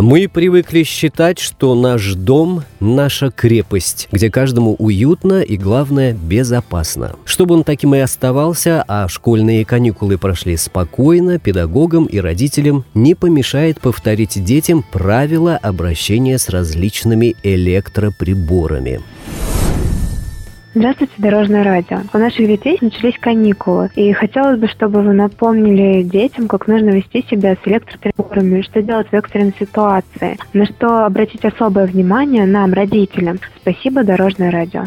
Мы привыкли считать, что наш дом – наша крепость, где каждому уютно и, главное, безопасно. Чтобы он таким и оставался, а школьные каникулы прошли спокойно, педагогам и родителям не помешает повторить детям правила обращения с различными электроприборами. Здравствуйте, Дорожное радио. У наших детей начались каникулы, и хотелось бы, чтобы вы напомнили детям, как нужно вести себя с электроприборами, что делать в экстренной ситуации, на что обратить особое внимание нам, родителям. Спасибо, Дорожное радио.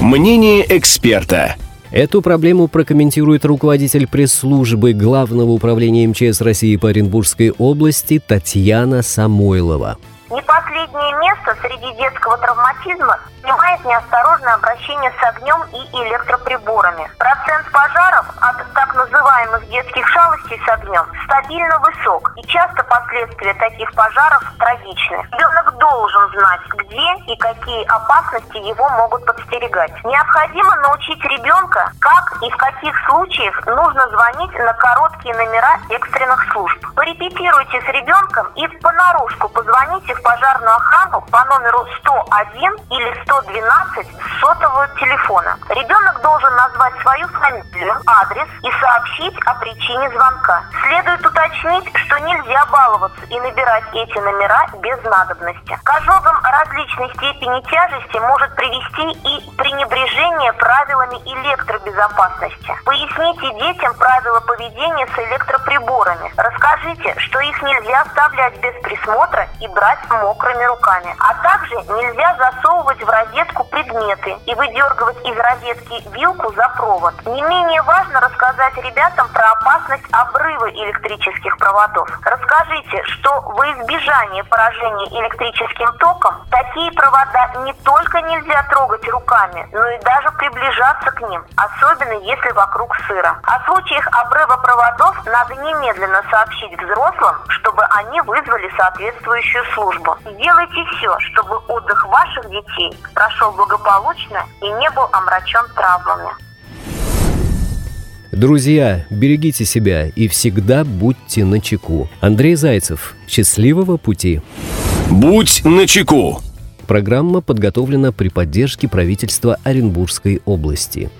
Мнение эксперта. Эту проблему прокомментирует руководитель пресс-службы Главного управления МЧС России по Оренбургской области Татьяна Самойлова. Не последнее место среди детского травматизма занимает неосторожное обращение с огнем и электроприборами. Процент пожаров от так называемых детских шалостей с огнем стабильно высок, и часто последствия таких пожаров трагичны. Ребенок должен знать, где и какие опасности его могут подстерегать. Необходимо научить ребенка, как и в каких случаях нужно звонить на короткие номера экстренных служб. Порепетируйте с ребенком и понарошку позвоните в пожарную охрану по номеру 101 или 112 сотового телефона. Ребенок должен назвать свою фамилию, адрес и сообщить о причине звонка. Следует уточнить, что нельзя баловаться и набирать эти номера без надобности. К ожогам различной степени тяжести может привести и пренебрежение правилами электробезопасности. Поясните детям правила поведения с электроприборами. Расскажите, что их нельзя оставлять без присмотра и брать мокрыми руками. А также нельзя засовывать в розетку предметы и выдергивать из розетки вилку за провод. Не менее важно рассказать ребятам про опасность обрыва электрических проводов. Расскажите, что во избежание поражения электрическим током такие провода не только нельзя трогать руками, но и даже приближаться к ним, особенно если вокруг сыро. О случаях обрыва проводов надо немедленно сообщить взрослым, чтобы они вызвали соответствующую службу. Сделайте все, чтобы отдых ваших детей прошел благополучно и не был омрачен травмами. Друзья, берегите себя и всегда будьте начеку. Андрей Зайцев. Счастливого пути. Будь начеку. Программа подготовлена при поддержке правительства Оренбургской области.